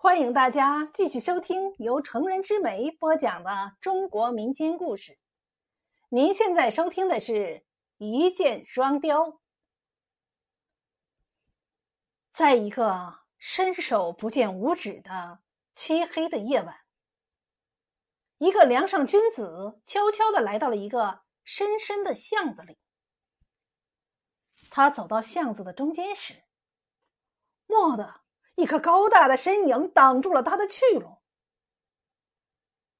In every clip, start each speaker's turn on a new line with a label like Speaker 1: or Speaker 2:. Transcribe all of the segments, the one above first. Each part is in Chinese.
Speaker 1: 欢迎大家继续收听由成人之美播讲的中国民间故事。您现在收听的是《一箭双雕》。在一个伸手不见五指的漆黑的夜晚，一个梁上君子悄悄的来到了一个深深的巷子里。他走到巷子的中间时，蓦地。一个高大的身影挡住了他的去路。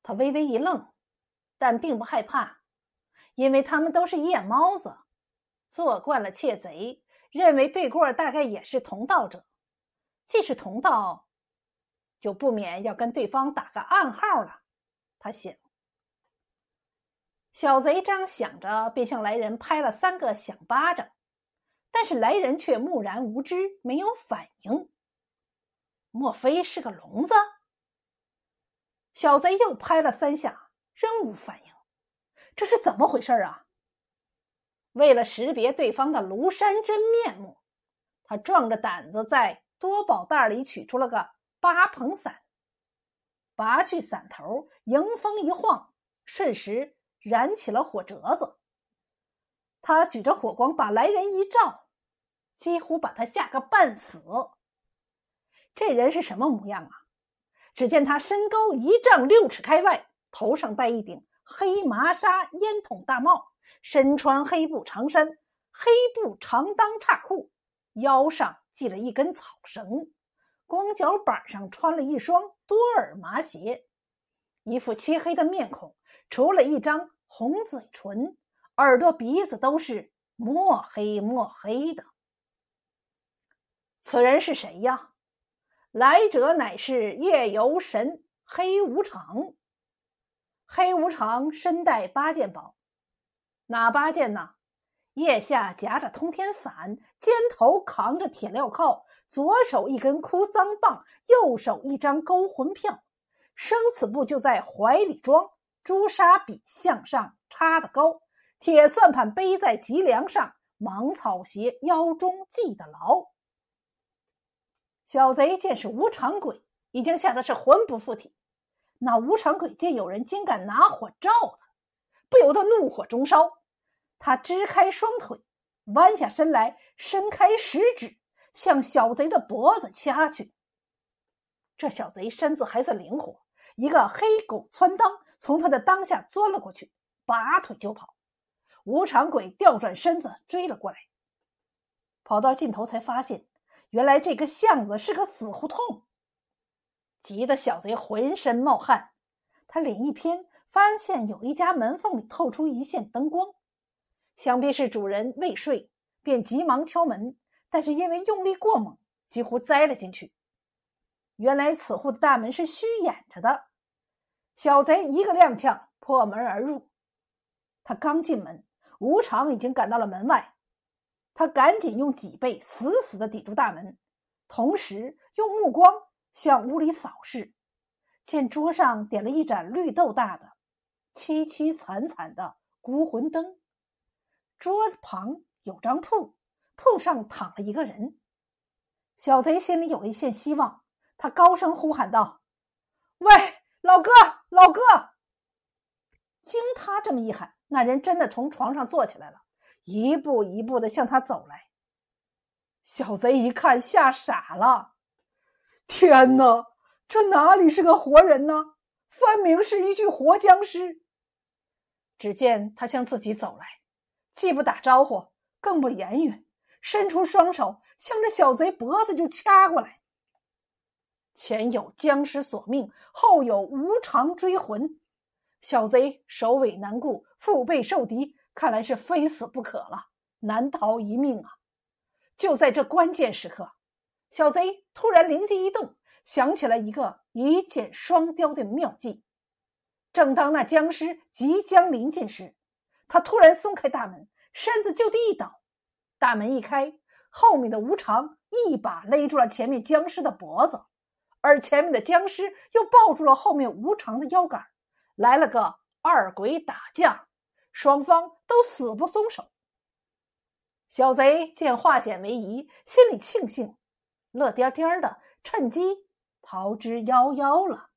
Speaker 1: 他微微一愣，但并不害怕，因为他们都是夜猫子，做惯了窃贼，认为对过大概也是同道者。既是同道，就不免要跟对方打个暗号了。他想。小贼这样想着，便向来人拍了三个响巴掌，但是来人却木然无知，没有反应。莫非是个聋子？小贼又拍了三下，仍无反应。这是怎么回事啊？为了识别对方的庐山真面目，他壮着胆子在多宝袋里取出了个八蓬伞，拔去伞头，迎风一晃，瞬时燃起了火折子。他举着火光把来人一照，几乎把他吓个半死。这人是什么模样啊？只见他身高一丈六尺开外，头上戴一顶黑麻纱烟筒大帽，身穿黑布长衫、黑布长裆叉裤，腰上系了一根草绳，光脚板上穿了一双多耳麻鞋，一副漆黑的面孔，除了一张红嘴唇，耳朵鼻子都是墨黑墨黑的。此人是谁呀？来者乃是夜游神黑无常。黑无常身带八件宝，哪八件呢？腋下夹着通天伞，肩头扛着铁镣铐，左手一根哭丧棒，右手一张勾魂票，生死簿就在怀里装，朱砂笔向上插的高，铁算盘背在脊梁上，芒草鞋腰中系得牢。小贼见是无常鬼，已经吓得是魂不附体。那无常鬼见有人竟敢拿火照他，不由得怒火中烧。他支开双腿，弯下身来，伸开食指向小贼的脖子掐去。这小贼身子还算灵活，一个黑狗窜裆从他的裆下钻了过去，拔腿就跑。无常鬼调转身子追了过来，跑到尽头才发现。原来这个巷子是个死胡同，急得小贼浑身冒汗。他脸一偏，发现有一家门缝里透出一线灯光，想必是主人未睡，便急忙敲门。但是因为用力过猛，几乎栽了进去。原来此户的大门是虚掩着的，小贼一个踉跄破门而入。他刚进门，吴常已经赶到了门外。他赶紧用脊背死死的抵住大门，同时用目光向屋里扫视，见桌上点了一盏绿豆大的、凄凄惨惨的孤魂灯，桌旁有张铺，铺上躺了一个人。小贼心里有了一线希望，他高声呼喊道：“喂，老哥，老哥！”经他这么一喊，那人真的从床上坐起来了。一步一步的向他走来，小贼一看吓傻了，天哪，这哪里是个活人呢？分明是一具活僵尸。只见他向自己走来，既不打招呼，更不言语，伸出双手向着小贼脖子就掐过来。前有僵尸索命，后有无常追魂，小贼首尾难顾，腹背受敌。看来是非死不可了，难逃一命啊！就在这关键时刻，小贼突然灵机一动，想起了一个一箭双雕的妙计。正当那僵尸即将临近时，他突然松开大门，身子就地一倒，大门一开，后面的无常一把勒住了前面僵尸的脖子，而前面的僵尸又抱住了后面无常的腰杆，来了个二鬼打架。双方都死不松手。小贼见化险为夷，心里庆幸，乐颠颠的，趁机逃之夭夭了。